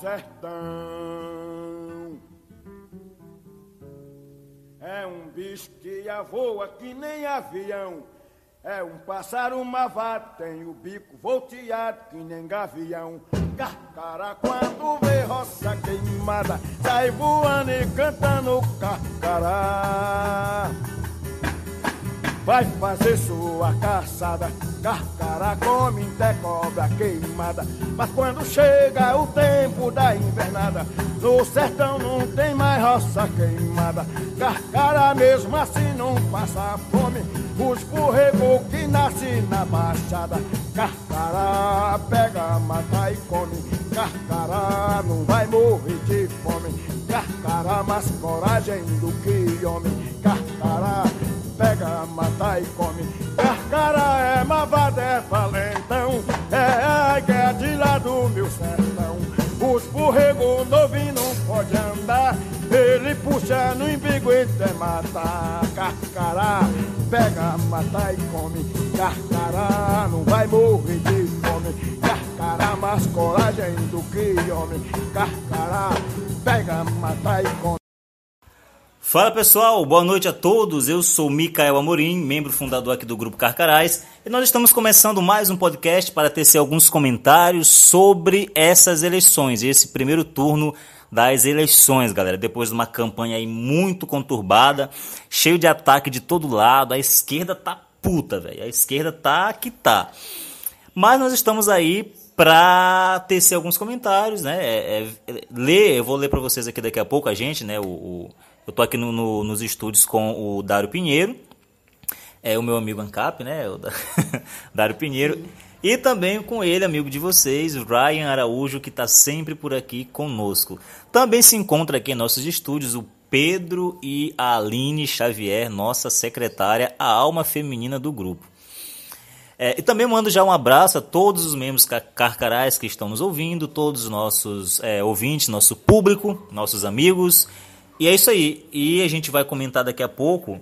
sertão. É um bicho que voa que nem avião. É um pássaro mavado, tem o bico volteado que nem gavião. Carcará quando vê roça queimada, sai voando e cantando carcará vai fazer sua caçada. Carcará come até cobra queimada. Mas quando chega o tempo da invernada, no sertão não tem mais roça queimada. Carcará mesmo assim não passa fome. Os borregos que nascem na baixada. Carcará pega, mata e come. Carcará não vai morrer de fome. Carcará mais coragem do que homem. Carcará pega, mata e come. Carcara é mavada, é valentão, é a é de lá do meu sertão. Os borregos novinhos não pode andar, ele puxa no embigo e até matar. Carcará, pega, mata e come. Carcará não vai morrer de fome. Carcará mais coragem do que homem. Carcará, pega, mata e come. Fala pessoal, boa noite a todos. Eu sou Micael Amorim, membro fundador aqui do Grupo Carcarás, e nós estamos começando mais um podcast para tecer alguns comentários sobre essas eleições, esse primeiro turno das eleições, galera. Depois de uma campanha aí muito conturbada, cheio de ataque de todo lado, a esquerda tá puta, velho. A esquerda tá que tá. Mas nós estamos aí para tecer alguns comentários, né? É, é, ler, eu vou ler para vocês aqui daqui a pouco a gente, né? o, o eu tô aqui no, no, nos estúdios com o Dário Pinheiro, é o meu amigo Ancap, né? O Dário Pinheiro. E também com ele, amigo de vocês, Ryan Araújo, que está sempre por aqui conosco. Também se encontra aqui em nossos estúdios o Pedro e a Aline Xavier, nossa secretária, a alma feminina do grupo. É, e também mando já um abraço a todos os membros carcarais que estão nos ouvindo, todos os nossos é, ouvintes, nosso público, nossos amigos e é isso aí. E a gente vai comentar daqui a pouco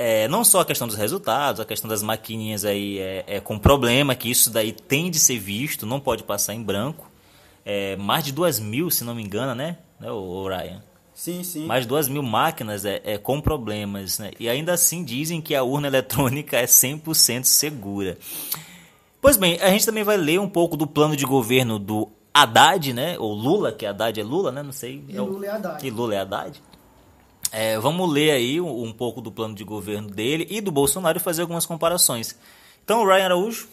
é, não só a questão dos resultados, a questão das maquininhas aí é, é, com problema, que isso daí tem de ser visto, não pode passar em branco. É, mais de duas mil, se não me engano, né, né o Ryan? Sim, sim. Mais de duas mil máquinas é, é, com problemas, né? E ainda assim dizem que a urna eletrônica é 100% segura. Pois bem, a gente também vai ler um pouco do plano de governo do Haddad, né? Ou Lula, que Haddad é Lula, né? Não sei. E é Lula é Haddad. E Lula é Haddad. É, vamos ler aí um, um, pouco do plano de governo dele e do Bolsonaro e fazer algumas comparações. Então, Ryan Araújo.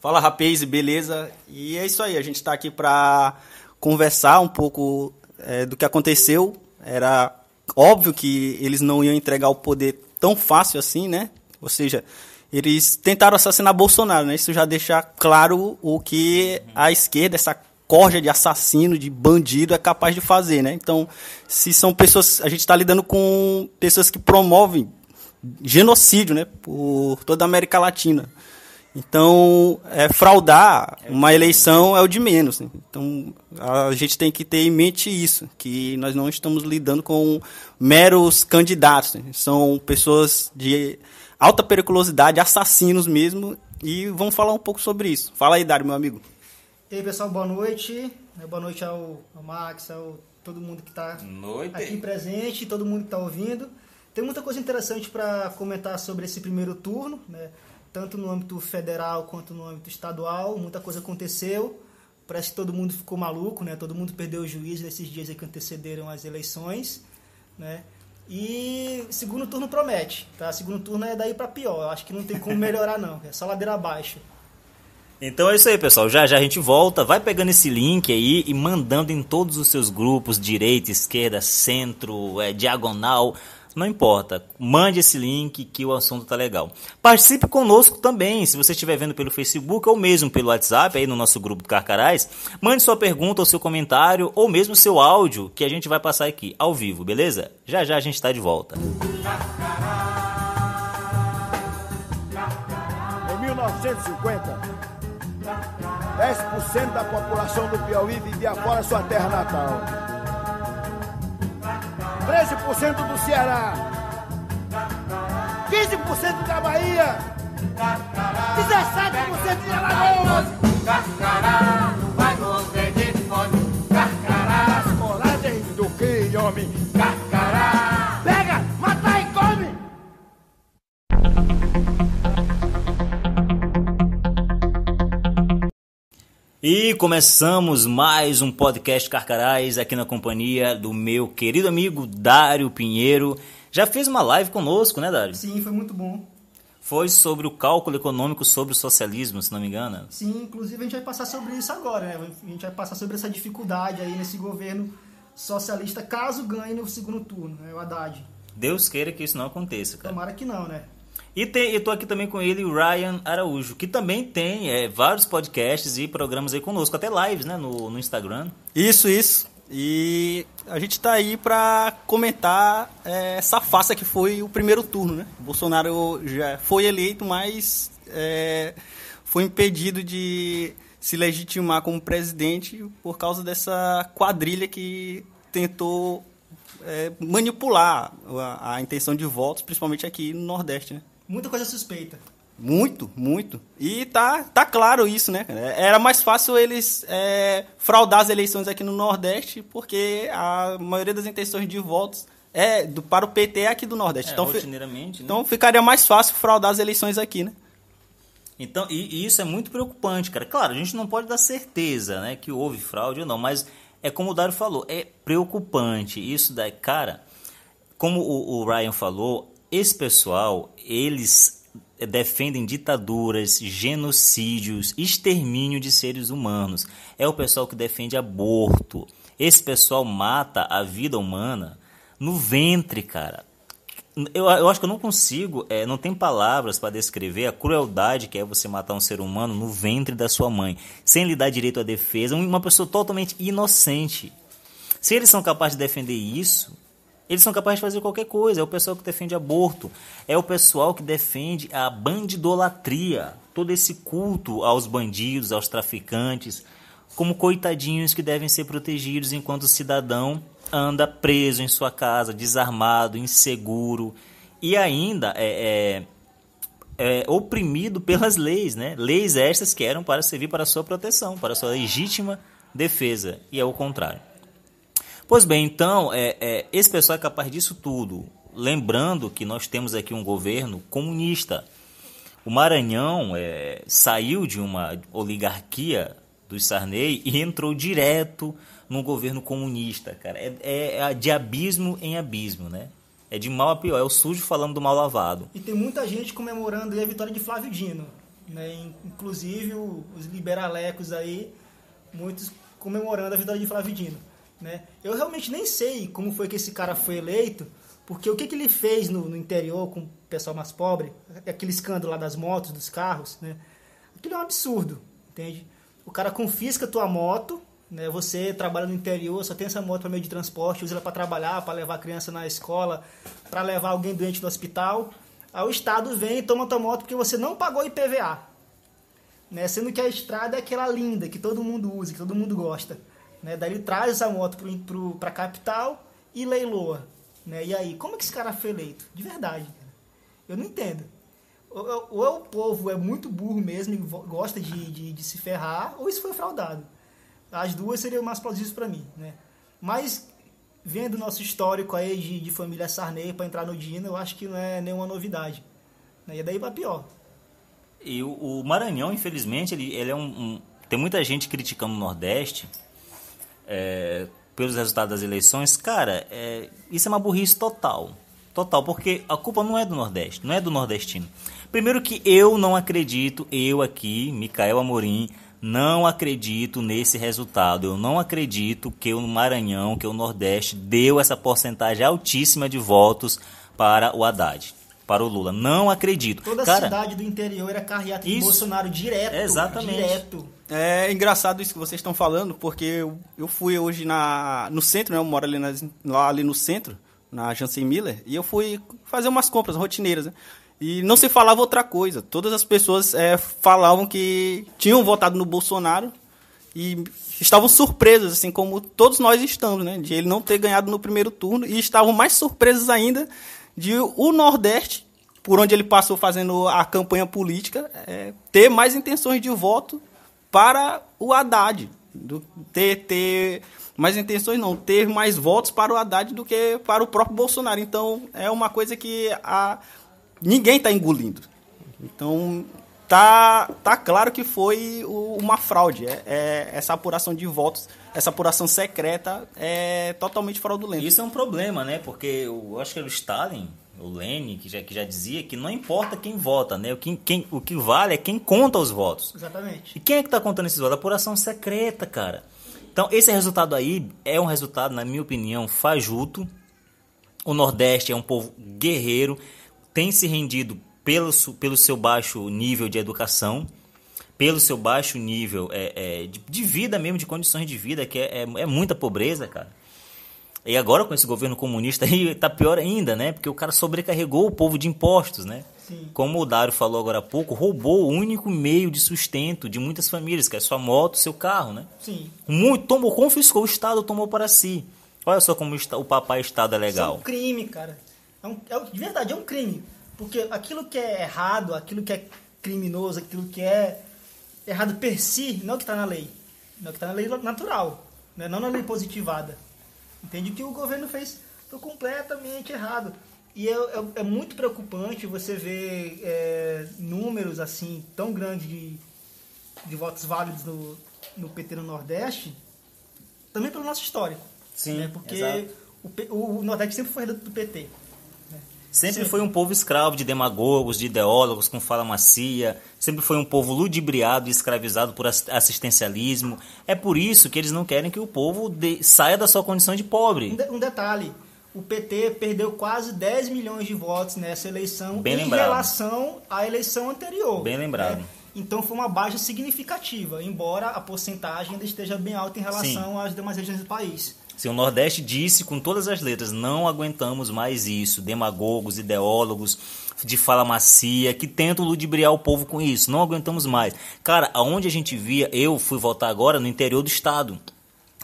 Fala, rapaz, beleza? E é isso aí, a gente está aqui para conversar um pouco é, do que aconteceu. Era óbvio que eles não iam entregar o poder tão fácil assim, né? Ou seja, eles tentaram assassinar Bolsonaro, né? Isso já deixa claro o que a esquerda, essa corja de assassino, de bandido é capaz de fazer, né? Então, se são pessoas, a gente está lidando com pessoas que promovem genocídio, né? Por toda a América Latina. Então, é, fraudar é uma eleição é o de menos. Né? Então, a gente tem que ter em mente isso, que nós não estamos lidando com meros candidatos. Né? São pessoas de alta periculosidade, assassinos mesmo, e vamos falar um pouco sobre isso. Fala aí, Dário, meu amigo. E aí, pessoal, boa noite. É, boa noite ao, ao Max, ao todo mundo que está aqui presente, todo mundo que está ouvindo. Tem muita coisa interessante para comentar sobre esse primeiro turno, né? tanto no âmbito federal quanto no âmbito estadual. Muita coisa aconteceu. Parece que todo mundo ficou maluco, né? todo mundo perdeu o juízo nesses dias que antecederam as eleições. Né? E segundo turno promete, tá? Segundo turno é daí para pior. Acho que não tem como melhorar não, é só ladeira abaixo. Então é isso aí, pessoal. Já já a gente volta. Vai pegando esse link aí e mandando em todos os seus grupos, direita, esquerda, centro, é, diagonal. Não importa, mande esse link que o assunto tá legal. Participe conosco também, se você estiver vendo pelo Facebook ou mesmo pelo WhatsApp, aí no nosso grupo do Carcarás, mande sua pergunta ou seu comentário ou mesmo seu áudio que a gente vai passar aqui ao vivo, beleza? Já já a gente está de volta. Em 1950, 10% da população do Piauí vivia fora sua terra natal. 13% do Ceará, 15% da Bahia, 17% de Alagoas. E começamos mais um podcast Carcarás aqui na companhia do meu querido amigo Dário Pinheiro. Já fez uma live conosco, né, Dário? Sim, foi muito bom. Foi sobre o cálculo econômico sobre o socialismo, se não me engano. Sim, inclusive a gente vai passar sobre isso agora, né? A gente vai passar sobre essa dificuldade aí nesse governo socialista, caso ganhe no segundo turno, né? O Haddad. Deus queira que isso não aconteça, cara. Tomara que não, né? E tem, eu tô aqui também com ele, o Ryan Araújo, que também tem é, vários podcasts e programas aí conosco, até lives, né, no, no Instagram. Isso, isso. E a gente está aí para comentar é, essa farsa que foi o primeiro turno, né? O Bolsonaro já foi eleito, mas é, foi impedido de se legitimar como presidente por causa dessa quadrilha que tentou é, manipular a, a intenção de votos, principalmente aqui no Nordeste, né? Muita coisa suspeita. Muito, muito. E tá, tá claro isso, né? Era mais fácil eles é, fraudar as eleições aqui no Nordeste, porque a maioria das intenções de votos é do, para o PT é aqui do Nordeste. É, então, rotineiramente, né? então ficaria mais fácil fraudar as eleições aqui, né? Então, e, e, isso é muito preocupante, cara. Claro, a gente não pode dar certeza, né, que houve fraude ou não, mas é como o Dário falou, é preocupante. Isso daí, cara, como o, o Ryan falou, esse pessoal, eles defendem ditaduras, genocídios, extermínio de seres humanos. É o pessoal que defende aborto. Esse pessoal mata a vida humana no ventre, cara. Eu, eu acho que eu não consigo, é, não tem palavras para descrever a crueldade que é você matar um ser humano no ventre da sua mãe, sem lhe dar direito à defesa, uma pessoa totalmente inocente. Se eles são capazes de defender isso, eles são capazes de fazer qualquer coisa. É o pessoal que defende aborto. É o pessoal que defende a bandidolatria. Todo esse culto aos bandidos, aos traficantes, como coitadinhos que devem ser protegidos enquanto o cidadão anda preso em sua casa, desarmado, inseguro e ainda é, é, é oprimido pelas leis, né? Leis estas que eram para servir para sua proteção, para sua legítima defesa. E é o contrário. Pois bem, então, é, é, esse pessoal é capaz disso tudo. Lembrando que nós temos aqui um governo comunista. O Maranhão é, saiu de uma oligarquia do Sarney e entrou direto num governo comunista, cara. É, é, é de abismo em abismo, né? É de mal a pior, é o sujo falando do mal lavado. E tem muita gente comemorando a vitória de Flávio Dino. Né? Inclusive os liberalecos aí, muitos comemorando a vitória de Flávio Dino. Né? Eu realmente nem sei como foi que esse cara foi eleito, porque o que, que ele fez no, no interior com o pessoal mais pobre, aquele escândalo lá das motos, dos carros, né? Aquilo é um absurdo, entende? O cara confisca tua moto, né? Você trabalha no interior, só tem essa moto para meio de transporte, usa ela para trabalhar, para levar a criança na escola, para levar alguém doente no hospital. Aí o Estado vem e toma tua moto porque você não pagou IPVA. Né? Sendo que a estrada é aquela linda, que todo mundo usa, que todo mundo gosta. Né? Daí ele traz essa moto para a capital e leiloa. Né? E aí, como é que esse cara foi eleito? De verdade. Eu não entendo. Ou, ou, é o povo é muito burro mesmo e gosta de, de, de, se ferrar, ou isso foi fraudado. As duas seriam mais plausíveis para mim. Né? Mas, vendo o nosso histórico aí de, de família Sarney para entrar no Dino, eu acho que não é nenhuma novidade. Né? E daí vai pior. E o, o Maranhão, infelizmente, ele, ele é um, um, Tem muita gente criticando o Nordeste é, pelos resultados das eleições, cara, é, isso é uma burrice total. Total, porque a culpa não é do Nordeste, não é do nordestino. Primeiro que eu não acredito, eu aqui, Micael Amorim, não acredito nesse resultado. Eu não acredito que o Maranhão, que o Nordeste deu essa porcentagem altíssima de votos para o Haddad para o Lula. Não acredito. Toda Cara, a cidade do interior era carreata de Bolsonaro direto. Exatamente. Direto. É engraçado isso que vocês estão falando, porque eu, eu fui hoje na, no centro, né? Eu moro ali, na, lá ali no centro, na Jansen Miller, e eu fui fazer umas compras rotineiras, né? E não se falava outra coisa. Todas as pessoas é, falavam que tinham votado no Bolsonaro e estavam surpresos, assim como todos nós estamos, né? De ele não ter ganhado no primeiro turno e estavam mais surpresos ainda de o Nordeste, por onde ele passou fazendo a campanha política, é, ter mais intenções de voto para o Haddad. Do, ter, ter mais intenções não, ter mais votos para o Haddad do que para o próprio Bolsonaro. Então é uma coisa que a, ninguém está engolindo. Então tá, tá claro que foi uma fraude. É, é, essa apuração de votos, essa apuração secreta é totalmente fraudulenta. Isso é um problema, né? Porque eu acho que era o Stalin, o Lenin, que já, que já dizia que não importa quem vota, né? O que, quem, o que vale é quem conta os votos. Exatamente. E quem é que está contando esses votos? A apuração secreta, cara. Então, esse resultado aí é um resultado, na minha opinião, fajuto. O Nordeste é um povo guerreiro, tem se rendido pelo, pelo seu baixo nível de educação, pelo seu baixo nível é, é, de, de, vida mesmo, de condições de vida, que é, é, é, muita pobreza, cara. E agora com esse governo comunista aí tá pior ainda, né? Porque o cara sobrecarregou o povo de impostos, né? Sim. Como o Dário falou agora há pouco, roubou o único meio de sustento de muitas famílias, que é sua moto, seu carro, né? Sim. Muito, tomou, confiscou, o Estado tomou para si. Olha só como o papai Estado é legal. Isso é um crime, cara. É um, é, de verdade, é um crime. Porque aquilo que é errado, aquilo que é criminoso, aquilo que é errado per si, não que está na lei. Não é o que está na lei natural, né? não na lei positivada. Entende? O que o governo fez foi completamente errado. E é, é, é muito preocupante você ver é, números assim tão grandes de, de votos válidos no, no PT no Nordeste, também pelo nosso histórico. Sim, né? Porque o, o, Nordeste sempre foi do PT. Sempre foi um povo escravo de demagogos, de ideólogos com fala macia, sempre foi um povo ludibriado e escravizado por assistencialismo. É por isso que eles não querem que o povo de, saia da sua condição de pobre. Um, de, um, detalhe: o PT perdeu quase 10 milhões de votos nessa eleição Bem em lembrado. relação à eleição anterior. Bem lembrado. Né? Então foi uma baixa significativa, embora a porcentagem ainda esteja bem alta em relação Sim. às demais regiões do país. Se o Nordeste disse com todas as letras, não aguentamos mais isso, demagogos, ideólogos de fala macia, que tentam ludibriar o povo com isso, não aguentamos mais. Cara, aonde a gente via, eu fui votar agora no interior do estado.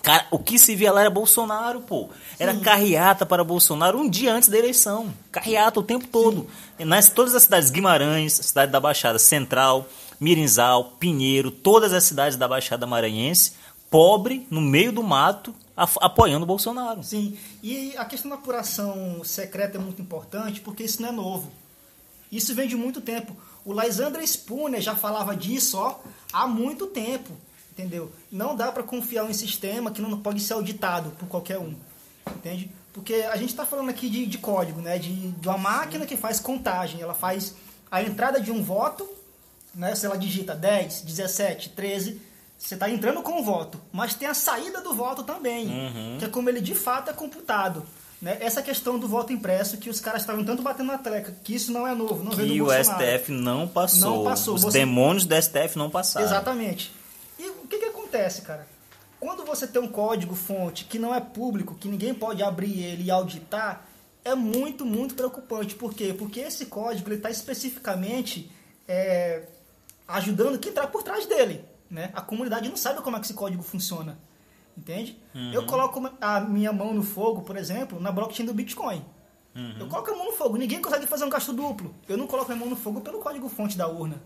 Cara, o que se via lá era Bolsonaro, pô. Era Sim. carreata para Bolsonaro um dia antes da eleição. Carreata o tempo todo. Nas todas as cidades, Guimarães, cidade da Baixada Central, Mirinzal, Pinheiro, todas as cidades da Baixada Maranhense, pobre, no meio do mato, apoiando o Bolsonaro. Sim, e a questão da apuração secreta é muito importante porque isso não é novo. Isso vem de muito tempo. O Lysander Spooner já falava disso ó, há muito tempo, entendeu? Não dá para confiar em um sistema que não pode ser auditado por qualquer um, entende? Porque a gente está falando aqui de, de, código, né? De, de uma máquina que faz contagem. Ela faz a entrada de um voto, né? Se ela digita 10, 17, 13, você está entrando com o voto, mas tem a saída do voto também, uhum. que é como ele de fato é computado. Né? Essa questão do voto impresso, que os caras estavam tanto batendo na treca, que isso não é novo, não do o Bolsonaro. STF não passou. Não passou. Os você... demônios do STF não passaram. Exatamente. E o que, que acontece, cara? Quando você tem um código-fonte que não é público, que ninguém pode abrir ele e auditar, é muito, muito preocupante. Por quê? Porque esse código está especificamente é, ajudando quem está por trás dele. Né? A comunidade não sabe como é que esse código funciona. Entende? Uhum. Eu coloco a minha mão no fogo, por exemplo, na blockchain do Bitcoin. Uhum. Eu coloco a mão no fogo. Ninguém consegue fazer um gasto duplo. Eu não coloco a mão no fogo pelo código-fonte da urna.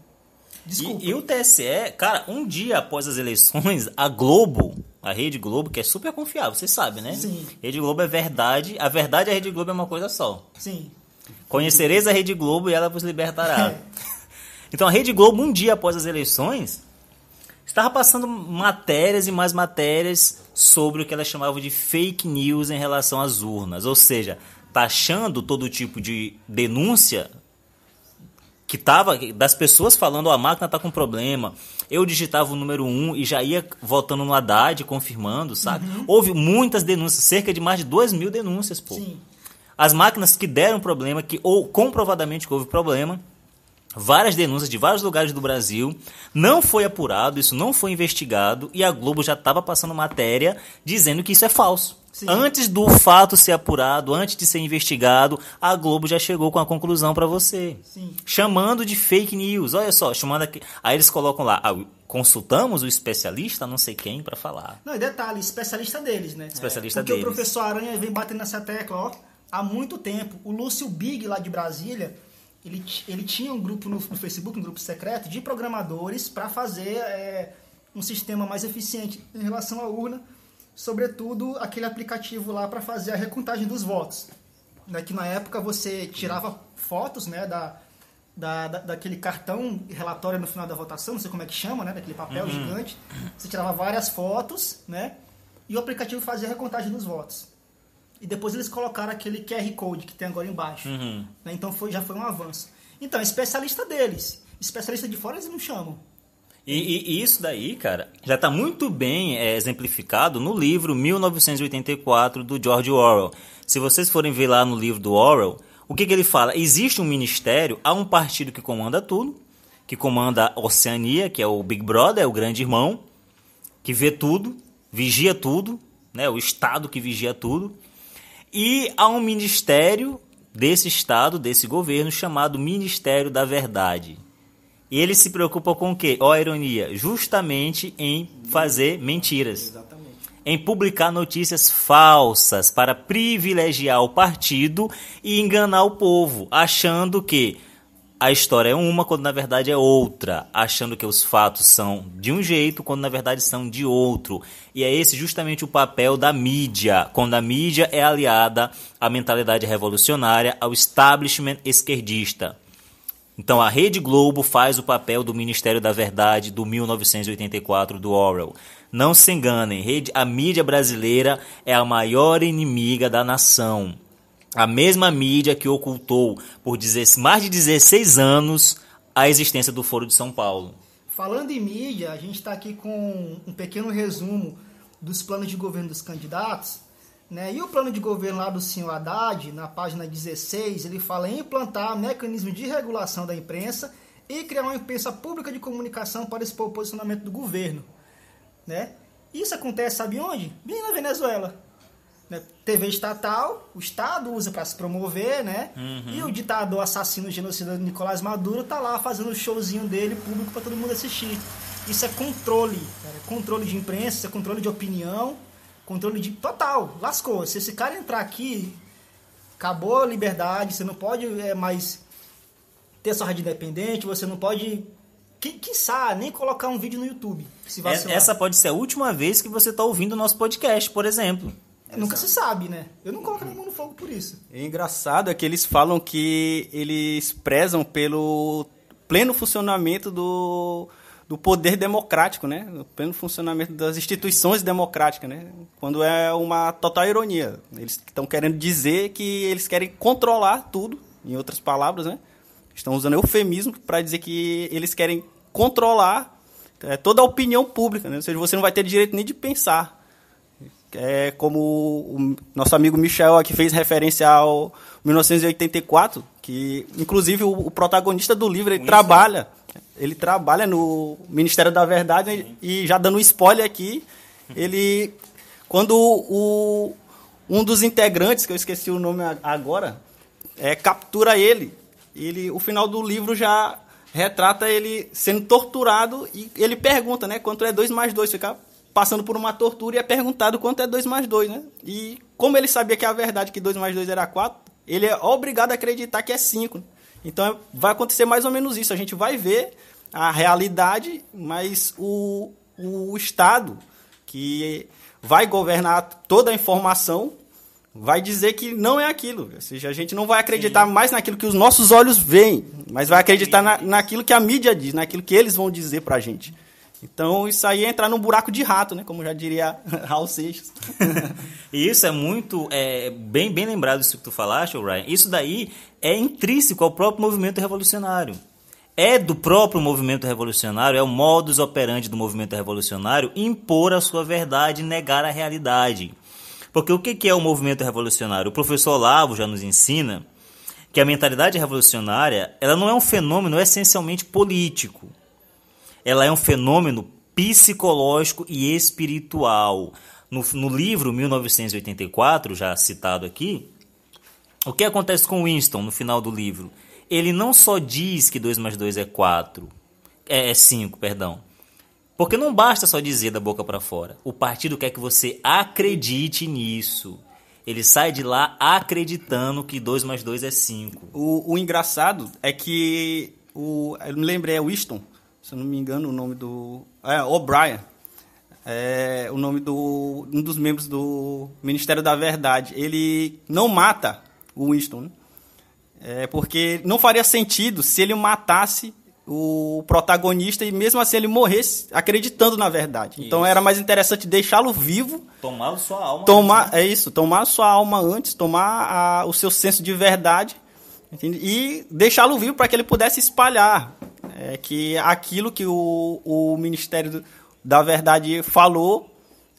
Desculpa. E, e, o TSE, cara, um dia após as eleições, a Globo, a Rede Globo, que é super confiável, você sabe, né? Sim. Rede Globo é verdade. A verdade e a Rede Globo é uma coisa só. Sim. Conhecereis a Rede Globo e ela vos libertará. então a Rede Globo, um dia após as eleições, estava passando matérias e mais matérias sobre o que ela chamava de fake news em relação às urnas, ou seja, taxando todo tipo de denúncia que tava das pessoas falando, oh, a máquina está com problema. Eu digitava o número 1 e já ia votando no Haddad, confirmando, sabe? Uhum. Houve muitas denúncias, cerca de mais de 2 mil denúncias, pô. Sim. As máquinas que deram problema, que ou comprovadamente que houve problema, várias denúncias de vários lugares do Brasil, não foi apurado, isso não foi investigado e a Globo já estava passando matéria dizendo que isso é falso. Sim. Antes do fato ser apurado, antes de ser investigado, a Globo já chegou com a conclusão para você. Sim. Chamando de fake news. Olha só, chamando aqui. Aí eles colocam lá, ah, consultamos o especialista, não sei quem, para falar. Não, e detalhe, especialista deles, né? Especialista é, porque deles. Porque o professor Aranha vem batendo nessa tecla, ó, há muito tempo. O Lúcio Big, lá de Brasília, ele, ele tinha um grupo no, no Facebook, um grupo secreto, de programadores para fazer é, um sistema mais eficiente em relação à urna, sobretudo aquele aplicativo lá para fazer a recontagem dos votos. Né, que na época você tirava fotos né, da, da, da, daquele cartão relatório no final da votação, não sei como é que chama, né? Daquele papel uhum. gigante. Você tirava várias fotos, né? E o aplicativo fazia a recontagem dos votos. E depois eles colocaram aquele QR Code que tem agora embaixo. Uhum. Né? Então foi, já foi um avanço. Então, especialista deles. Especialista de fora eles não chamam. E, e, e isso daí, cara, já está muito bem é, exemplificado no livro 1984 do George Orwell. Se vocês forem ver lá no livro do Orwell, o que, que ele fala? Existe um ministério, há um partido que comanda tudo, que comanda a Oceania, que é o Big Brother, é o grande irmão, que vê tudo, vigia tudo, né, o Estado que vigia tudo. E há um ministério desse Estado, desse governo, chamado Ministério da Verdade. E ele se preocupa com o quê? Ó, a ironia, justamente em fazer mentiras. Exatamente. Em publicar notícias falsas para privilegiar o partido e enganar o povo, achando que a história é uma quando na verdade é outra, achando que os fatos são de um jeito quando na verdade são de outro. E é esse justamente o papel da mídia, quando a mídia é aliada à mentalidade revolucionária, ao establishment esquerdista. Então a Rede Globo faz o papel do Ministério da Verdade do 1984 do Orwell. Não se enganem, a mídia brasileira é a maior inimiga da nação. A mesma mídia que ocultou por mais de 16 anos a existência do Foro de São Paulo. Falando em mídia, a gente está aqui com um pequeno resumo dos planos de governo dos candidatos. Né? E o plano de governo lá do senhor Haddad, na página 16, ele fala em implantar mecanismo de regulação da imprensa e criar uma imprensa pública de comunicação para expor o posicionamento do governo. Né? Isso acontece, sabe onde? Bem na Venezuela. Né? TV estatal, o Estado usa para se promover, né? Uhum. E o ditador assassino genocida Nicolás Maduro tá lá fazendo o showzinho dele público para todo mundo assistir. Isso é controle, cara. controle de imprensa, isso é controle de opinião, Controle de total, lascou. Se esse cara entrar aqui, acabou a liberdade, você não pode é, mais ter sua rádio independente, você não pode que, quiçá, nem colocar um vídeo no YouTube. É, essa pode ser a última vez que você está ouvindo o nosso podcast, por exemplo. É, nunca se sabe, né? Eu não coloco a mão no fogo por isso. É engraçado é que eles falam que eles prezam pelo pleno funcionamento do, do poder democrático, né? O pleno funcionamento das instituições democráticas, né? Quando é uma total ironia. Eles estão querendo dizer que eles querem controlar tudo, em outras palavras, né? Estão usando eufemismo para dizer que eles querem controlar é, toda a opinião pública, né? Ou seja, você não vai ter direito nem de pensar. É como o nosso amigo Michel aqui fez referência ao 1984, que inclusive o, o protagonista do livro ele trabalha. ele trabalha no Ministério da Verdade e já dando um spoiler aqui, ele quando o, um dos integrantes, que eu esqueci o nome agora, é, captura ele, ele, o final do livro já retrata ele sendo torturado e ele pergunta, né, quanto é 2 mais 2, fica passando por uma tortura e é perguntado quanto é 2 mais 2, né? E como ele sabia que a verdade que 2 mais 2 era 4, ele é obrigado a acreditar que é 5. Então vai acontecer mais ou menos isso. A gente vai ver a realidade, mas o, o Estado, que vai governar toda a informação, vai dizer que não é aquilo. Ou seja, a gente não vai acreditar Sim. mais naquilo que os nossos olhos veem, mas vai acreditar na, naquilo que a mídia diz, naquilo que eles vão dizer para a gente. Então, isso aí é entrar num buraco de rato, né? Como já diria Raul Seixas. e isso é muito, é, bem, bem lembrado isso que tu falaste, Ryan. Isso daí é intrínseco ao próprio movimento revolucionário. É do próprio movimento revolucionário, é o modus operandi do movimento revolucionário impor a sua verdade negar a realidade. Porque o que é o movimento revolucionário? O professor Olavo já nos ensina que a mentalidade revolucionária ela não é um fenômeno essencialmente político ela é um fenômeno psicológico e espiritual. No, no livro 1984, já citado aqui, o que acontece com Winston no final do livro? Ele não só diz que 2 mais 2 é 4, é 5, é perdão. Porque não basta só dizer da boca para fora. O partido quer que você acredite nisso. Ele sai de lá acreditando que 2 mais 2 é 5. O, o engraçado é que. O, eu me lembrei, é Winston se eu não me engano, o nome do. É, O'Brien. É o nome do um dos membros do Ministério da Verdade. Ele não mata o Winston. Né? É porque não faria sentido se ele matasse o protagonista e mesmo assim ele morresse acreditando na verdade. Então, isso. Então era mais interessante deixá-lo vivo. Tomar sua alma. Tomar, antes, né? É isso, tomar sua alma antes, tomar a, o seu senso de verdade entende? e deixá-lo vivo para que ele pudesse espalhar é, que aquilo que o, o Ministério da Verdade falou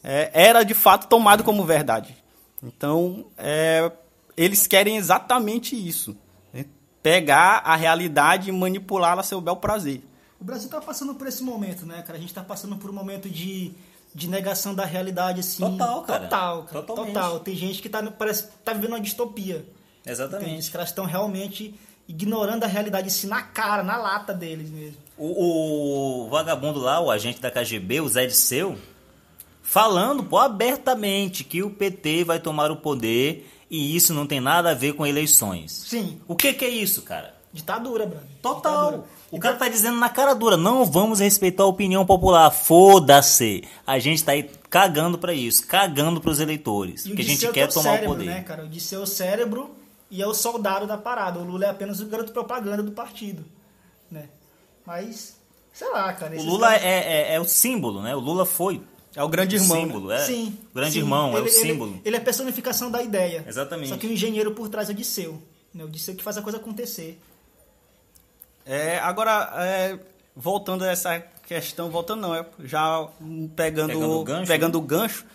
é, era de fato tomado como verdade. Então, é, eles querem exatamente isso pegar a realidade e manipulá-la a seu bel prazer. O Brasil está passando por esse momento, né, cara? A gente está passando por um momento de, de negação da realidade, assim. Total, cara. Total, cara. Totalmente. Total. Tem gente que tá, parece tá vivendo uma distopia. Exatamente. Tem gente que elas estão realmente ignorando a realidade assim na cara, na lata deles mesmo. O, o vagabundo lá, o agente da KGB, o Zé de Seu, falando pô, abertamente que o PT vai tomar o poder e isso não tem nada a ver com eleições. Sim. O que, que é isso, cara? Ditadura, Bruno. Total. Ditadura. O cara tá dizendo na cara dura, não vamos respeitar a opinião popular. Foda-se. A gente tá aí cagando para isso, cagando para os eleitores, que a gente quer tomar cérebro, o poder. Né, cara? O de ser o cérebro e é o soldado da parada. O Lula é apenas o garoto propaganda do partido, né? Mas sei lá, cara. O Lula caras... é, é, é o símbolo, né? O Lula foi é o grande irmão. Né? símbolo, é. Sim. O grande sim. irmão, ele, é o símbolo. Ele, ele, é a personificação da ideia. Exatamente. Só que o engenheiro por trás é o Disseu. Né? O Disseu que faz a coisa acontecer. É, agora, é, voltando a essa questão, voltando não, é, já pegando, pegando o gancho, pegando né? o gancho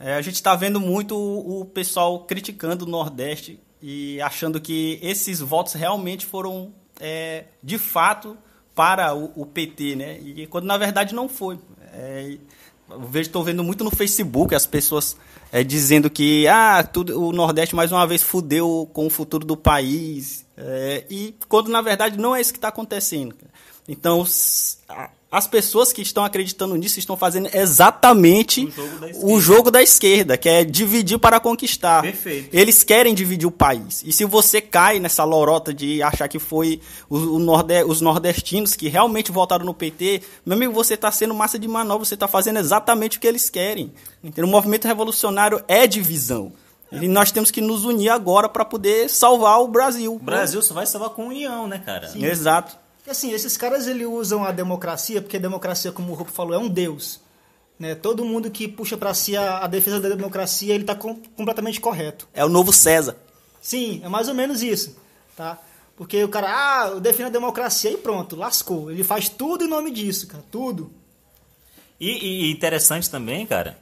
é, a gente está vendo muito o, o pessoal criticando o Nordeste e achando que esses votos realmente foram, é, de fato, para o, o, PT, né? E quando na verdade não foi. É, estou vendo muito no Facebook as pessoas é, dizendo que ah, tudo, o Nordeste mais uma vez fudeu com o futuro do país. É, e quando na verdade não é isso que está acontecendo. Então, as pessoas que estão acreditando nisso estão fazendo exatamente o jogo, o jogo da esquerda, que é dividir para conquistar. Perfeito. Eles querem dividir o país. E se você cai nessa lorota de achar que foi o, o norde, os nordestinos que realmente votaram no PT, meu amigo, você está sendo massa de manobra, você está fazendo exatamente o que eles querem. O movimento revolucionário é divisão. E nós temos que nos unir agora para poder salvar o Brasil. O Brasil só vai salvar com união, né, cara? Sim. Exato. E assim, esses caras ele usam a democracia, porque a democracia, como o Rupo falou, é um deus. Né? Todo mundo que puxa para si a, a, defesa da democracia, ele está com, completamente correto. É o novo César. Sim, é mais ou menos isso. Tá? Porque o cara, ah, eu defino a democracia e pronto, lascou. Ele faz tudo em nome disso, cara, tudo. E, e interessante também, cara,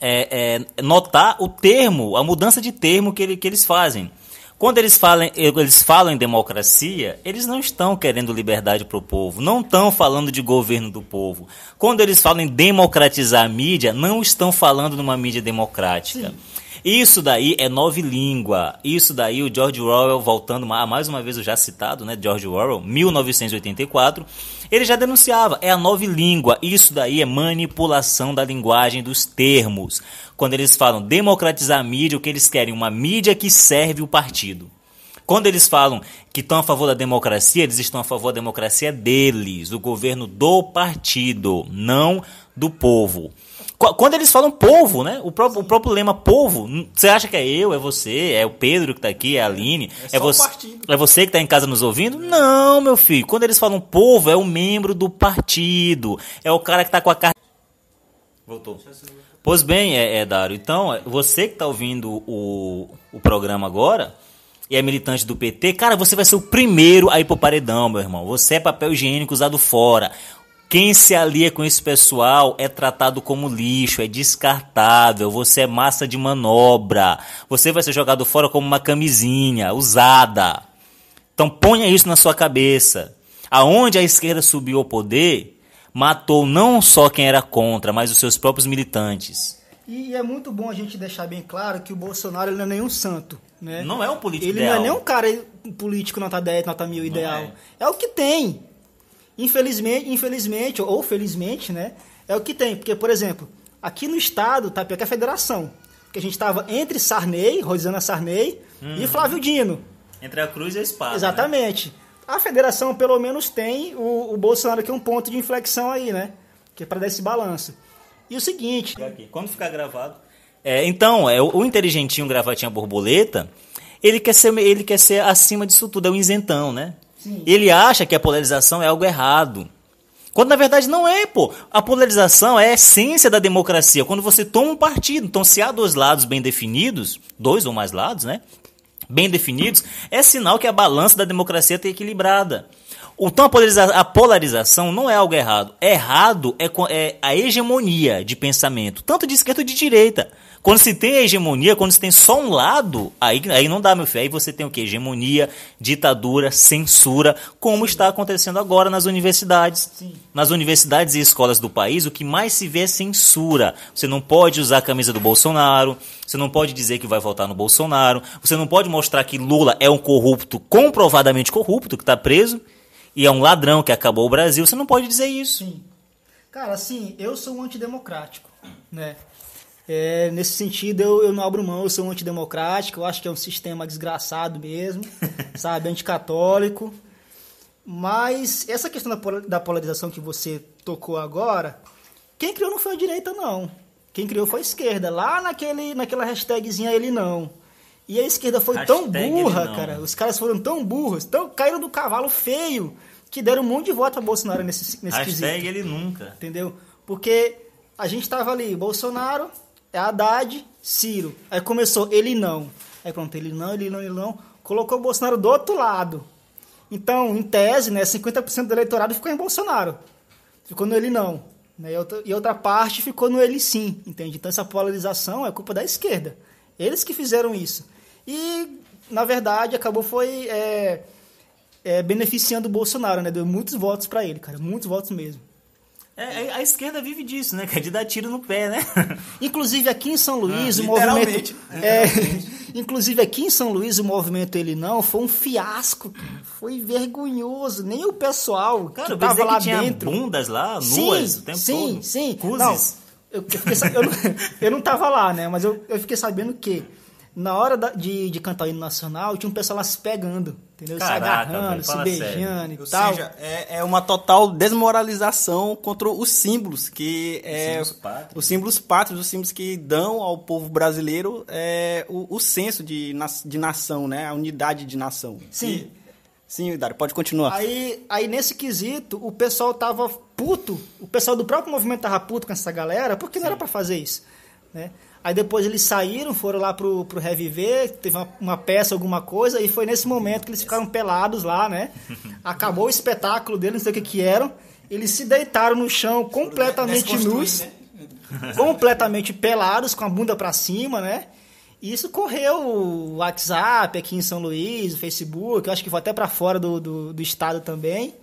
é, é notar o termo, a mudança de termo que, ele, que eles fazem. Quando eles falam, eles falam em democracia, eles não estão querendo liberdade para o povo, não estão falando de governo do povo. Quando eles falam em democratizar a mídia, não estão falando numa mídia democrática. Sim. Isso daí é nova língua. Isso daí o George Orwell, voltando a mais uma vez o já citado, né, George Orwell, 1984, ele já denunciava, é a nova língua. Isso daí é manipulação da linguagem dos termos. Quando eles falam democratizar a mídia, o que eles querem? Uma mídia que serve o partido. Quando eles falam que estão a favor da democracia, eles estão a favor da democracia deles, do governo do partido, não do povo. Quando eles falam povo, né? O próprio, o próprio lema povo, você acha que é eu, é você, é o Pedro que está aqui, é a Aline, é, é você, é você que está em casa nos ouvindo? Não, meu filho. Quando eles falam povo, é o membro do partido, é o cara que está com a carta. Voltou. Pois bem, é, é Dário. Então, você que está ouvindo o, o programa agora e é militante do PT, cara, você vai ser o primeiro a ir pro paredão, meu irmão. Você é papel higiênico usado fora. Quem se alia com esse pessoal é tratado como lixo, é descartável, você é massa de manobra, você vai ser jogado fora como uma camisinha usada. Então ponha isso na sua cabeça. Aonde a esquerda subiu ao poder, matou não só quem era contra, mas os seus próprios militantes. E é muito bom a gente deixar bem claro que o Bolsonaro não é nenhum santo. Né? Não é um político ele ideal. Ele não é nem um cara político nota 10, nota mil ideal. É. é o que tem. Infelizmente, infelizmente, ou felizmente, né? É o que tem. Porque, por exemplo, aqui no estado, tá pior que a federação. Que a gente estava entre Sarney, Rosana Sarney hum. e uhum. Flávio Dino. Entre a cruz e a espada. Né? Exatamente. Né? A federação, pelo menos, tem o, o Bolsonaro que é um ponto de inflexão aí, né? Que é para dar esse balanço. E o seguinte. Quando ficar gravado. É, então, é, o, o inteligentinho gravatinha borboleta ele quer ser, ele quer ser acima disso tudo, é um isentão, né? Ele acha que a polarização é algo errado. Quando na verdade não é, pô. A polarização é a essência da democracia. Quando você toma um partido. Então, se há dois lados bem definidos, dois ou mais lados, né? Bem definidos, é sinal que a balança da democracia está equilibrada. Então a, polariza a polarização não é algo errado. Errado é, é a hegemonia de pensamento, tanto de esquerda quanto de direita. Quando se tem a hegemonia, quando se tem só um lado, aí, aí não dá, meu filho. Aí você tem o que? Hegemonia, ditadura, censura, como está acontecendo agora nas universidades. Sim. Nas universidades e escolas do país, o que mais se vê é censura. Você não pode usar a camisa do Bolsonaro, você não pode dizer que vai votar no Bolsonaro, você não pode mostrar que Lula é um corrupto, comprovadamente corrupto, que está preso, e é um ladrão que acabou o Brasil. Você não pode dizer isso. Sim. Cara, assim, eu sou um antidemocrático, né? É, nesse sentido, eu, eu não abro mão, eu sou um antidemocrático, eu acho que é um sistema desgraçado mesmo, sabe, anticatólico. Mas essa questão da polarização que você tocou agora, quem criou não foi a direita, não. Quem criou foi a esquerda, lá naquele, naquela hashtagzinha ele não. E a esquerda foi Hashtag tão burra, cara. Os caras foram tão burros, tão caíram do cavalo feio, que deram um monte de voto a Bolsonaro nesse, nesse Hashtag quesito. ele nunca. Entendeu? Porque a gente tava ali, Bolsonaro, é Haddad, Ciro. Aí começou ele não. Aí pronto, ele não, ele não, ele não. Colocou o Bolsonaro do outro lado. Então, em tese, né, 50% do eleitorado ficou em Bolsonaro. Ficou no ele não. Né, e, outra, e outra parte ficou no ele sim, entende? Então essa polarização é culpa da esquerda. Eles que fizeram isso. E, na verdade, acabou foi é, é, beneficiando o Bolsonaro, né? Deu muitos votos para ele, cara. Muitos votos mesmo. É, é, a esquerda vive disso, né? Que é de dar tiro no pé, né? Inclusive aqui em São Luís, ah, o movimento. É, inclusive aqui em São Luís, o movimento Ele Não foi um fiasco, cara. Foi vergonhoso. Nem o pessoal cara, que tava lá que tinha dentro. bundas lá, nuas sim, o tempo sim, todo. Sim, sim. Não, eu, eu, eu, não, eu não tava lá, né? Mas eu, eu fiquei sabendo que na hora da, de, de cantar o hino nacional, tinha um pessoal lá se pegando, entendeu? Caraca, se agarrando, se beijando sério. e Ou tal. Seja, é, é uma total desmoralização contra os símbolos, que é os símbolos pátrios, os símbolos, pátrios, os símbolos que dão ao povo brasileiro é, o, o senso de, de nação, né? A unidade de nação. Sim. E, sim, Dário, pode continuar. Aí, aí, nesse quesito, o pessoal tava puto, o pessoal do próprio movimento tava puto com essa galera, porque não era para fazer isso, né? Aí depois eles saíram, foram lá pro, pro Reviver, teve uma, uma, peça, alguma coisa, e foi nesse momento que eles ficaram pelados lá, né? Acabou o espetáculo deles, não sei o que que eram. Eles se deitaram no chão completamente nus, né? completamente pelados, com a bunda para cima, né? E isso correu o WhatsApp aqui em São Luís, o Facebook, eu acho que foi até para fora do, do, do estado também,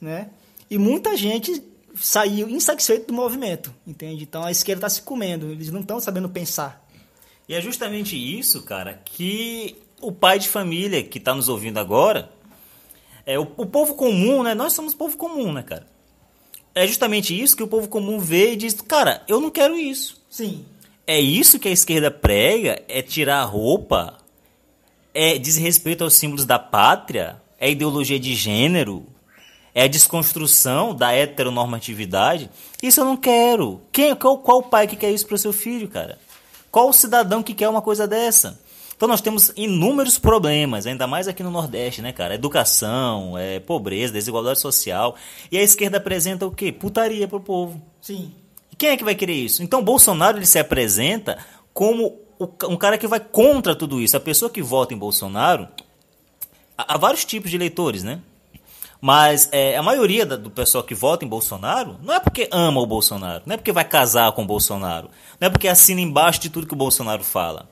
né? E muita gente saiu insatisfeito do movimento, entende? Então a esquerda está se comendo, eles não estão sabendo pensar. E é justamente isso, cara, que o pai de família que está nos ouvindo agora, é o, o povo comum, né? Nós somos povo comum, né, cara? É justamente isso que o povo comum vê e diz, cara, eu não quero isso. Sim. É isso que a esquerda prega, é tirar a roupa, é desrespeito aos símbolos da pátria, é ideologia de gênero, é a desconstrução da heteronormatividade. Isso eu não quero. Quem, qual, qual pai que quer isso para o seu filho, cara? Qual o cidadão que quer uma coisa dessa? Então nós temos inúmeros problemas, ainda mais aqui no Nordeste, né, cara? Educação, é, pobreza, desigualdade social. E a esquerda apresenta o quê? Putaria pro povo. Sim. E quem é que vai querer isso? Então Bolsonaro ele se apresenta como um cara que vai contra tudo isso. A pessoa que vota em Bolsonaro, há vários tipos de eleitores, né? Mas é, a maioria do pessoal que vota em Bolsonaro não é porque ama o Bolsonaro, não é porque vai casar com o Bolsonaro, não é porque assina embaixo de tudo que o Bolsonaro fala.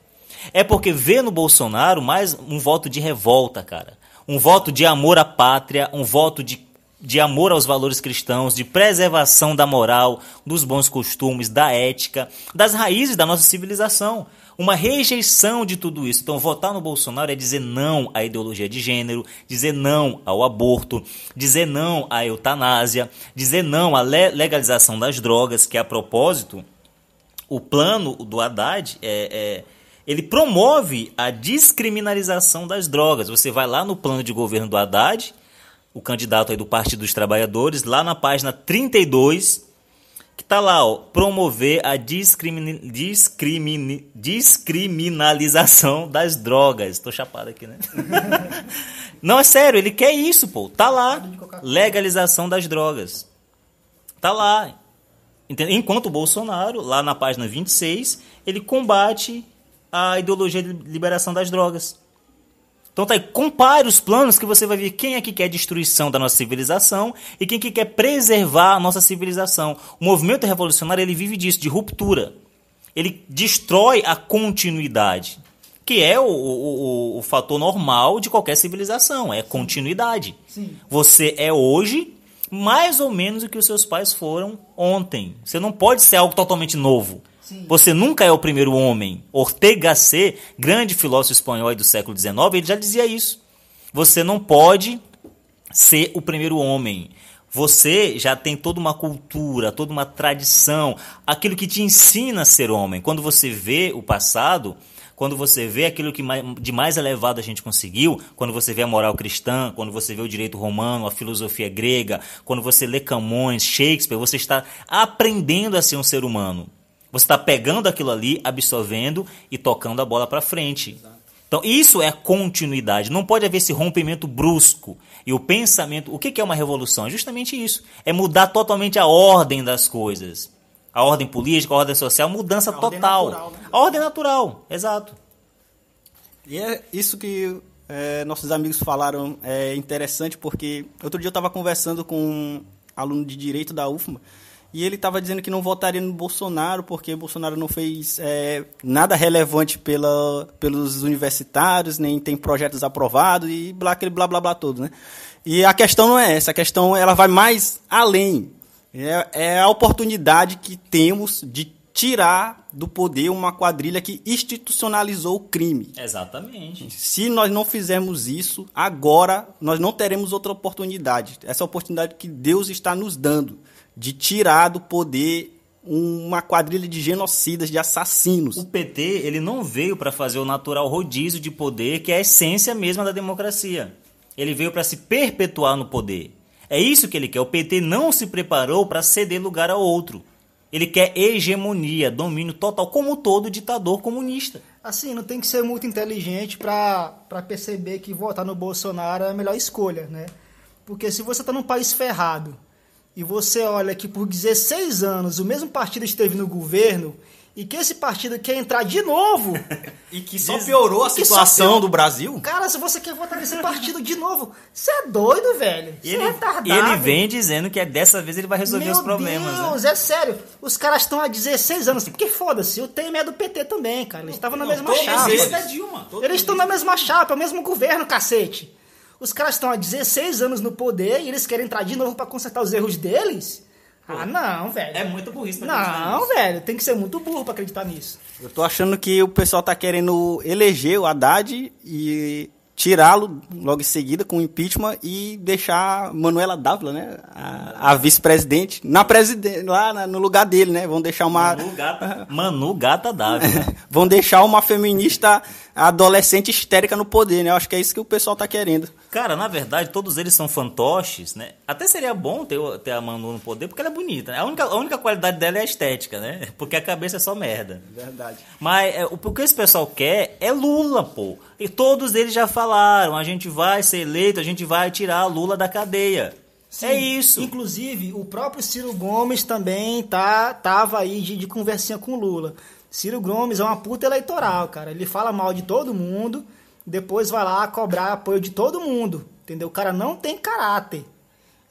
É porque vê no Bolsonaro mais um voto de revolta, cara. Um voto de amor à pátria, um voto de, de amor aos valores cristãos, de preservação da moral, dos bons costumes, da ética, das raízes da nossa civilização uma rejeição de tudo isso. Então, votar no Bolsonaro é dizer não à ideologia de gênero, dizer não ao aborto, dizer não à eutanásia, dizer não à legalização das drogas, que a propósito, o plano do Haddad é, é ele promove a descriminalização das drogas. Você vai lá no plano de governo do Haddad, o candidato aí do Partido dos Trabalhadores, lá na página 32, que tá lá, ó, promover a discrimin, discrimin, discriminalização das drogas. Tô chapado aqui, né? Não, é sério, ele quer isso, pô. Tá lá. Legalização das drogas. Tá lá. Enquanto o Bolsonaro, lá na página 26, ele combate a ideologia de liberação das drogas. Então tá aí, compare os planos que você vai ver quem é que quer destruição da nossa civilização e quem que quer preservar a nossa civilização. O movimento revolucionário ele vive disso, de ruptura. Ele destrói a continuidade, que é o, o, o, o fator normal de qualquer civilização, é continuidade. Sim. Você é hoje mais ou menos o que os seus pais foram ontem. Você não pode ser algo totalmente novo. Você nunca é o primeiro homem. Ortega C, grande filósofo espanhol do século XIX, ele já dizia isso. Você não pode ser o primeiro homem. Você já tem toda uma cultura, toda uma tradição, aquilo que te ensina a ser homem. Quando você vê o passado, quando você vê aquilo que de mais elevado a gente conseguiu, quando você vê a moral cristã, quando você vê o direito romano, a filosofia grega, quando você lê Camões, Shakespeare, você está aprendendo a ser um ser humano. Você está pegando aquilo ali, absorvendo e tocando a bola para frente. Exato. Então, isso é continuidade. Não pode haver esse rompimento brusco. E o pensamento. O que é uma revolução? É justamente isso. É mudar totalmente a ordem das coisas. A ordem política, a ordem social, mudança a total. Ordem natural, né? A ordem natural, exato. E é isso que é, nossos amigos falaram é interessante, porque outro dia eu estava conversando com um aluno de direito da UFMA e ele estava dizendo que não votaria no Bolsonaro porque Bolsonaro não fez é, nada relevante pela, pelos universitários, nem tem projetos aprovados e blá, aquele blá blá blá todo, né? E a questão não é essa, a questão ela vai mais além. É, é a oportunidade que temos de tirar do poder uma quadrilha que institucionalizou o crime. Exatamente. Se nós não fizermos isso, agora nós não teremos outra oportunidade. Essa oportunidade que Deus está nos dando de tirar do poder uma quadrilha de genocidas, de assassinos. O PT ele não veio para fazer o natural rodízio de poder, que é a essência mesma da democracia. Ele veio para se perpetuar no poder. É isso que ele quer. O PT não se preparou para ceder lugar a outro. Ele quer hegemonia, domínio total, como todo ditador comunista. Assim, não tem que ser muito inteligente para perceber que votar no Bolsonaro é a melhor escolha, né? Porque se você está num país ferrado, e você olha que por 16 anos o mesmo partido esteve no governo e que esse partido quer entrar de novo. e que só piorou a situação do Brasil. Cara, se você quer votar nesse partido de novo, você é doido, velho. Você ele, é retardado. Ele vem dizendo que é dessa vez ele vai resolver Meu os problemas. Meu né? Deus, né? é sério. Os caras estão há 16 anos. Porque foda-se, o Temer é do PT também, cara. Eles estavam na mesma chapa. Eles, é eles estão na mesma chapa, é o mesmo governo, cacete. Os caras estão há 16 anos no poder e eles querem entrar de novo para consertar os erros deles? Pô, ah, não, velho. É muito burrice pra Não, velho, tem que ser muito burro para acreditar nisso. Eu tô achando que o pessoal tá querendo eleger o Haddad e tirá-lo logo em seguida com o impeachment e deixar Manuela Dávila, né, a, a vice-presidente, na presidente lá na, no lugar dele, né? Vão deixar uma Manu Gata, Manu Gata Dávila. Vão deixar uma feminista adolescente histérica no poder, né? Eu acho que é isso que o pessoal tá querendo. Cara, na verdade, todos eles são fantoches, né? Até seria bom ter, ter a Manu no poder, porque ela é bonita, né? A única, a única qualidade dela é a estética, né? Porque a cabeça é só merda. Verdade. Mas é, o, o que esse pessoal quer é Lula, pô. E todos eles já falaram, a gente vai ser eleito, a gente vai tirar Lula da cadeia. Sim, é isso. Inclusive, o próprio Ciro Gomes também tá, tava aí de, de conversinha com Lula. Ciro Gomes é uma puta eleitoral, cara. Ele fala mal de todo mundo, depois vai lá cobrar apoio de todo mundo. Entendeu? O cara não tem caráter.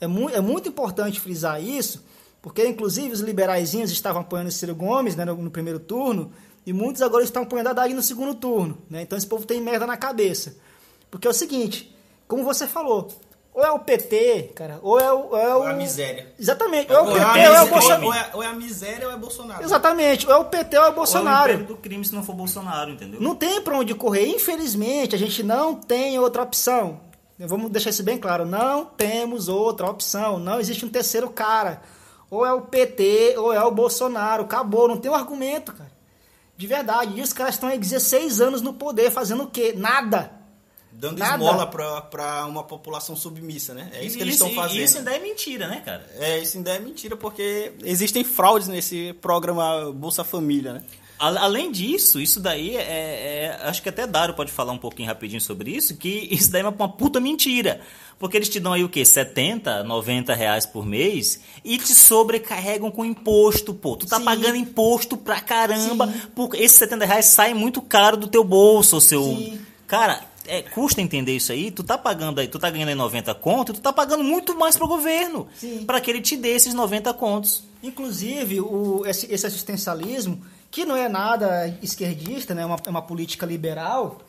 É, mu é muito importante frisar isso, porque inclusive os liberaizinhos estavam apoiando Ciro Gomes né, no, no primeiro turno, e muitos agora estão apoiando a Haddad no segundo turno. Né? Então esse povo tem merda na cabeça. Porque é o seguinte, como você falou, ou é o PT, cara, ou é o. Ou é, o... Ou é a miséria. Exatamente. Ou é o PT, ou é o Bolsonaro. Ou é, ou é a miséria ou é Bolsonaro. Exatamente. Ou é o PT ou é o Bolsonaro. Ou é o do crime se não for Bolsonaro, entendeu? Não tem pra onde correr. Infelizmente, a gente não tem outra opção. Vamos deixar isso bem claro. Não temos outra opção. Não existe um terceiro cara. Ou é o PT ou é o Bolsonaro. Acabou. Não tem um argumento, cara. De verdade. E os caras estão aí 16 anos no poder fazendo o quê? Nada Dando Nada. esmola para uma população submissa, né? É isso, isso que eles estão fazendo. Isso ainda é mentira, né, cara? É, isso ainda é mentira, porque existem fraudes nesse programa Bolsa Família, né? Além disso, isso daí é, é, Acho que até Dário pode falar um pouquinho rapidinho sobre isso, que isso daí é uma, puta mentira. Porque eles te dão aí o quê? 70, 90 reais por mês e te sobrecarregam com imposto, pô. Tu tá Sim. pagando imposto pra caramba. Porque esses 70 reais saem muito caro do teu bolso, seu. Sim. Cara, é, custa entender isso aí, tu tá pagando aí, tu tá ganhando aí 90 contos, tu tá pagando muito mais pro governo. para que ele te dê esses 90 contos. Inclusive, o, esse, esse assistencialismo que não é nada esquerdista, né? é, uma, é uma política liberal,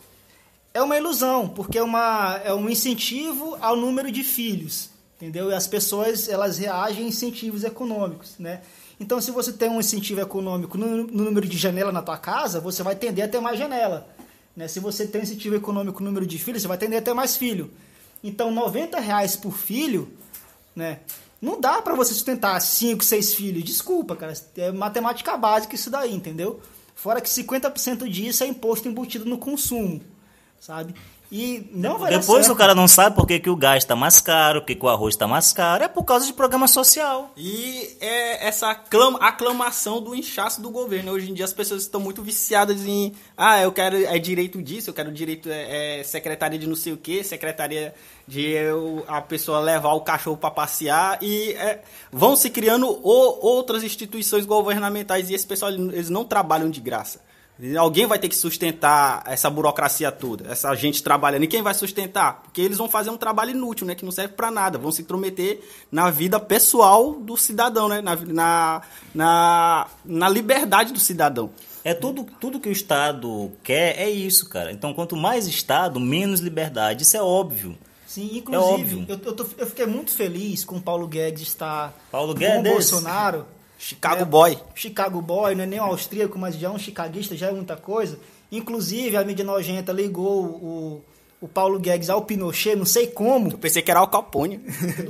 é uma ilusão, porque é, uma, é um incentivo ao número de filhos, entendeu? E as pessoas elas reagem a incentivos econômicos, né? Então, se você tem um incentivo econômico no, no número de janela na tua casa, você vai tender a ter mais janela. Né? Se você tem incentivo econômico número de filhos, você vai tender a ter mais filho. Então, 90 reais por filho, né? Não dá para você sustentar 5, 6 filhos. Desculpa, cara. É matemática básica isso daí, entendeu? Fora que 50% disso é imposto embutido no consumo, sabe? E não vai Depois o cara não sabe por que, que o gás está mais caro, por que, que o arroz está mais caro. É por causa de programa social. E é essa aclama, aclamação do inchaço do governo. Hoje em dia as pessoas estão muito viciadas em. Ah, eu quero é direito disso, eu quero direito é, é secretaria de não sei o que, secretaria de eu, a pessoa levar o cachorro para passear. E é, vão se criando o, outras instituições governamentais e esse pessoal eles não trabalham de graça. Alguém vai ter que sustentar essa burocracia toda, essa gente trabalhando. E quem vai sustentar? Porque eles vão fazer um trabalho inútil, né? Que não serve para nada. Vão se intrometer na vida pessoal do cidadão, né? Na, na, na, na liberdade do cidadão. É tudo, tudo que o Estado quer é isso, cara. Então, quanto mais Estado, menos liberdade. Isso é óbvio. Sim, inclusive, é óbvio. Eu, eu, tô, eu fiquei muito feliz com o Paulo Guedes estar Paulo Guedes. com o Bolsonaro Chicago é, Boy. Chicago Boy, não é nem um austríaco, mas já é um chicaguista, já é muita coisa. Inclusive, a mídia nojenta ligou o, o Paulo Guedes ao Pinochet, não sei como. Eu pensei que era o Capone.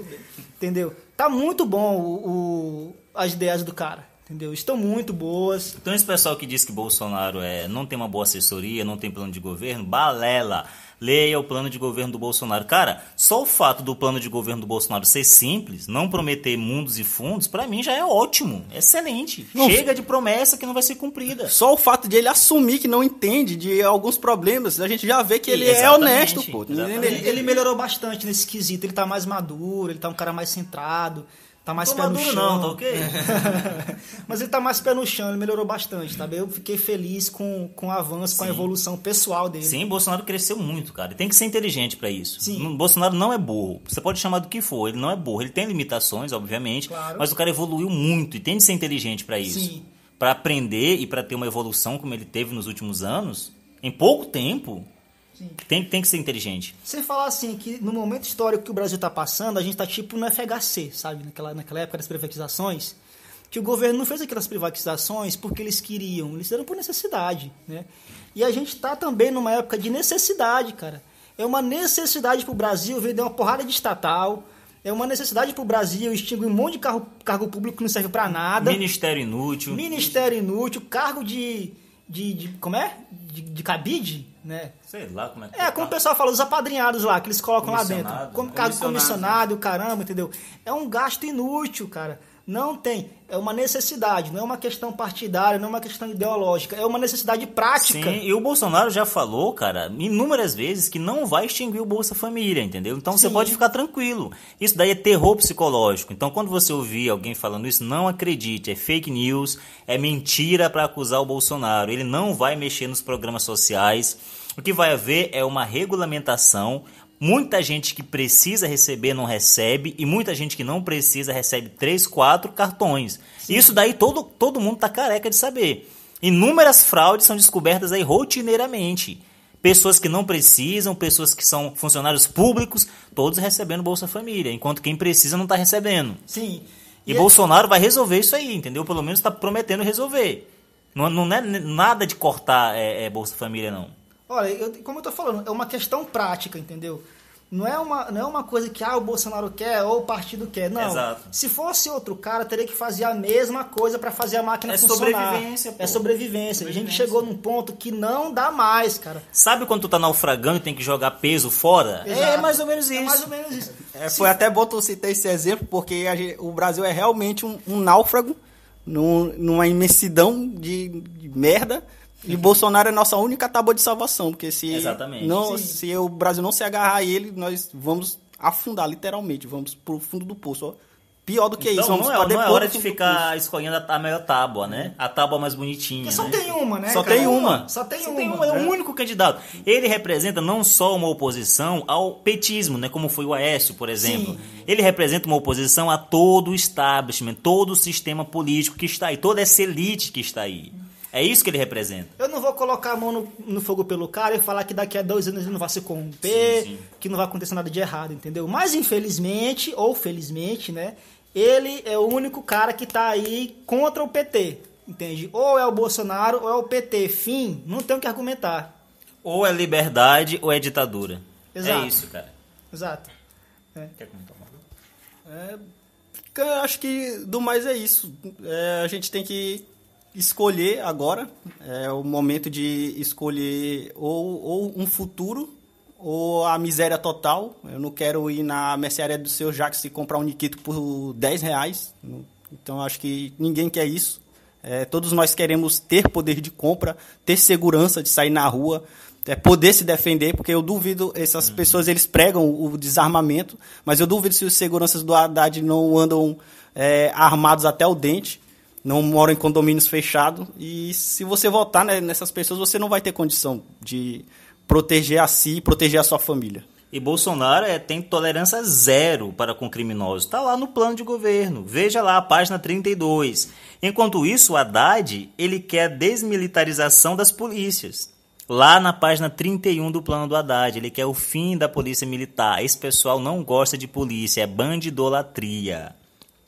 Entendeu? Tá muito bom o, o, as ideias do cara. Entendeu? Estão muito boas. Então esse pessoal que diz que Bolsonaro é, não tem uma boa assessoria, não tem plano de governo, balela leia o plano de governo do Bolsonaro. Cara, só o fato do plano de governo do Bolsonaro ser simples, não prometer mundos e fundos, para mim já é ótimo, excelente. Não, Chega de promessa que não vai ser cumprida. Só o fato de ele assumir que não entende de alguns problemas, a gente já vê que ele é honesto, pô. Ele, ele melhorou bastante nesse quesito, ele tá mais maduro, ele tá um cara mais centrado. Tá mais pé no chão. Não, tá ok? Mas ele tá mais pé no chão, ele melhorou bastante, tá? Eu fiquei feliz com, com o avanço, Sim. com a evolução pessoal dele. Sim, Bolsonaro cresceu muito, cara. Tem que ser inteligente para isso. Sim. Bolsonaro não é burro. Você pode chamar do que for, ele não é burro. Ele tem limitações, obviamente, claro. mas o cara evoluiu muito e tem de ser inteligente para isso. Sim. Para aprender e para ter uma evolução como ele teve nos últimos anos, em pouco tempo, tem, tem que ser inteligente. Você falar assim, que no momento histórico que o Brasil está passando, a gente está tipo no FHC, sabe? Naquela, naquela época das privatizações, que o governo não fez aquelas privatizações porque eles queriam, eles fizeram por necessidade, né? E a gente está também numa época de necessidade, cara. É uma necessidade para o Brasil vender uma porrada de estatal, é uma necessidade para o Brasil extinguir um monte de cargo, cargo público que não serve para nada. Ministério inútil. Ministério inútil, cargo de. De, de como é? De, de cabide? né? Sei lá como é que É, como o pessoal fala, os apadrinhados lá, que eles colocam lá dentro. Como cargo comissionado, caramba, entendeu? É um gasto inútil, cara. Não tem. É uma necessidade, não é uma questão partidária, não é uma questão ideológica, é uma necessidade prática. Sim, e o Bolsonaro já falou, cara, inúmeras vezes que não vai extinguir o Bolsa Família, entendeu? Então Sim. você pode ficar tranquilo. Isso daí é terror psicológico. Então quando você ouvir alguém falando isso, não acredite, é fake news, é mentira para acusar o Bolsonaro. Ele não vai mexer nos programas sociais. O que vai haver é uma regulamentação Muita gente que precisa receber não recebe e muita gente que não precisa recebe três, quatro cartões. Sim. Isso daí todo, todo mundo tá careca de saber. Inúmeras fraudes são descobertas aí rotineiramente. Pessoas que não precisam, pessoas que são funcionários públicos, todos recebendo Bolsa Família, enquanto quem precisa não está recebendo. Sim. E, e Bolsonaro é... vai resolver isso aí, entendeu? Pelo menos está prometendo resolver. Não, não é nada de cortar é, é Bolsa Família, não. Olha, eu, como eu tô falando, é uma questão prática, entendeu? Não é, uma, não é uma coisa que ah, o Bolsonaro quer ou o partido quer. Não. Exato. Se fosse outro cara, teria que fazer a mesma coisa para fazer a máquina é funcionar. Sobrevivência, pô. É sobrevivência. sobrevivência. A gente chegou num ponto que não dá mais, cara. Sabe quando tu tá naufragando e tem que jogar peso fora? Exato. É mais ou menos isso. É mais ou menos isso. É, foi até bom tu citar esse exemplo, porque gente, o Brasil é realmente um, um náufrago num, numa imensidão de, de merda e Bolsonaro é nossa única tábua de salvação, porque se Exatamente. não, se o Brasil não se agarrar a ele, nós vamos afundar literalmente, vamos pro fundo do poço. Ó. Pior do que então, isso, vamos não é, não é hora de ficar escolhendo a melhor tábua, né? A tábua mais bonitinha. Porque só né? tem uma, né? Só cara? tem uma. Só tem só uma. Tem uma. É o único candidato. Ele representa não só uma oposição ao petismo, né? Como foi o Aécio, por exemplo. Sim. Ele representa uma oposição a todo o establishment, todo o sistema político que está aí, toda essa elite que está aí. É isso que ele representa. Eu não vou colocar a mão no, no, fogo pelo cara e falar que daqui a dois anos ele não vai se corromper, sim, sim. que não vai acontecer nada de errado, entendeu? Mas infelizmente, ou felizmente, né? Ele é o único cara que tá aí contra o PT, entende? Ou é o Bolsonaro ou é o PT. Fim, não tem o que argumentar. Ou é liberdade ou é ditadura. Exato. É isso, cara. Exato. É. Quer comentar É, eu acho que do mais é isso. É, a gente tem que escolher agora, é o momento de escolher ou, ou um futuro ou a miséria total. Eu não quero ir na mercearia do seu Jacques e comprar um Nikito por 10 reais. Então acho que ninguém quer isso. É, todos nós queremos ter poder de compra, ter segurança de sair na rua, é, poder se defender, porque eu duvido, essas uhum. pessoas eles pregam o desarmamento, mas eu duvido se os seguranças do Haddad não andam é, armados até o dente não moram em condomínios fechados. E se você votar né, nessas pessoas, você não vai ter condição de proteger a si e proteger a sua família. E Bolsonaro é, tem tolerância zero para com criminosos. Está lá no plano de governo. Veja lá a página 32. Enquanto isso, o Haddad ele quer a desmilitarização das polícias. Lá na página 31 do plano do Haddad, ele quer o fim da polícia militar. Esse pessoal não gosta de polícia, é bandidolatria.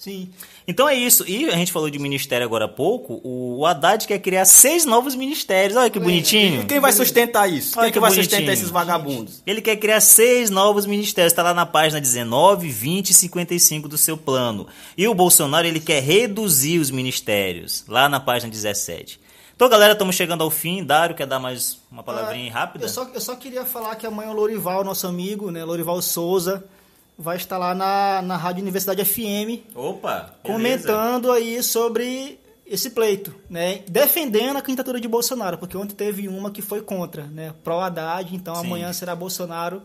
Sim. Então é isso. E a gente falou de ministério agora há pouco. O Haddad quer criar seis novos ministérios. Olha que bonitinho. Quem vai sustentar isso? Olha Quem que, que vai bonitinho. sustentar esses vagabundos? Ele quer criar seis novos ministérios. Está lá na página 19, 20 e 55 do seu plano. E o Bolsonaro ele quer reduzir os ministérios. Lá na página 17. Então, galera, estamos chegando ao fim. Dário, quer dar mais uma palavrinha ah, rápida? Eu só, eu só queria falar que amanhã o Lorival, nosso amigo, né, Lorival Souza, vai estar lá na, na Rádio Universidade FM. Opa! Comentando aí sobre esse pleito, né? Defendendo a candidatura de Bolsonaro, porque ontem teve uma que foi contra, né? Pro Haddad, então Sim. amanhã será Bolsonaro,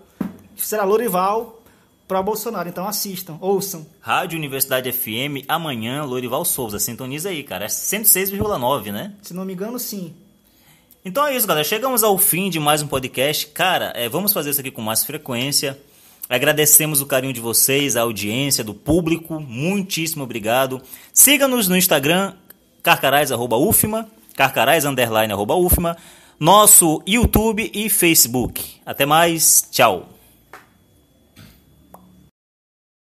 será Lorival pro Bolsonaro. Então assistam, ouçam. Rádio Universidade FM, amanhã, Lorival Souza. Sintoniza aí, cara. É 106,9, né? Se não me engano, sim. Então é isso, galera. Chegamos ao fim de mais um podcast. Cara, é, vamos fazer isso aqui com mais frequência. Agradecemos o carinho de vocês, a audiência, do público. Muitíssimo obrigado. Siga-nos no Instagram, carcarais.ufma, carcarais, underline, arroba, ufma, nosso YouTube e Facebook. Até mais, tchau.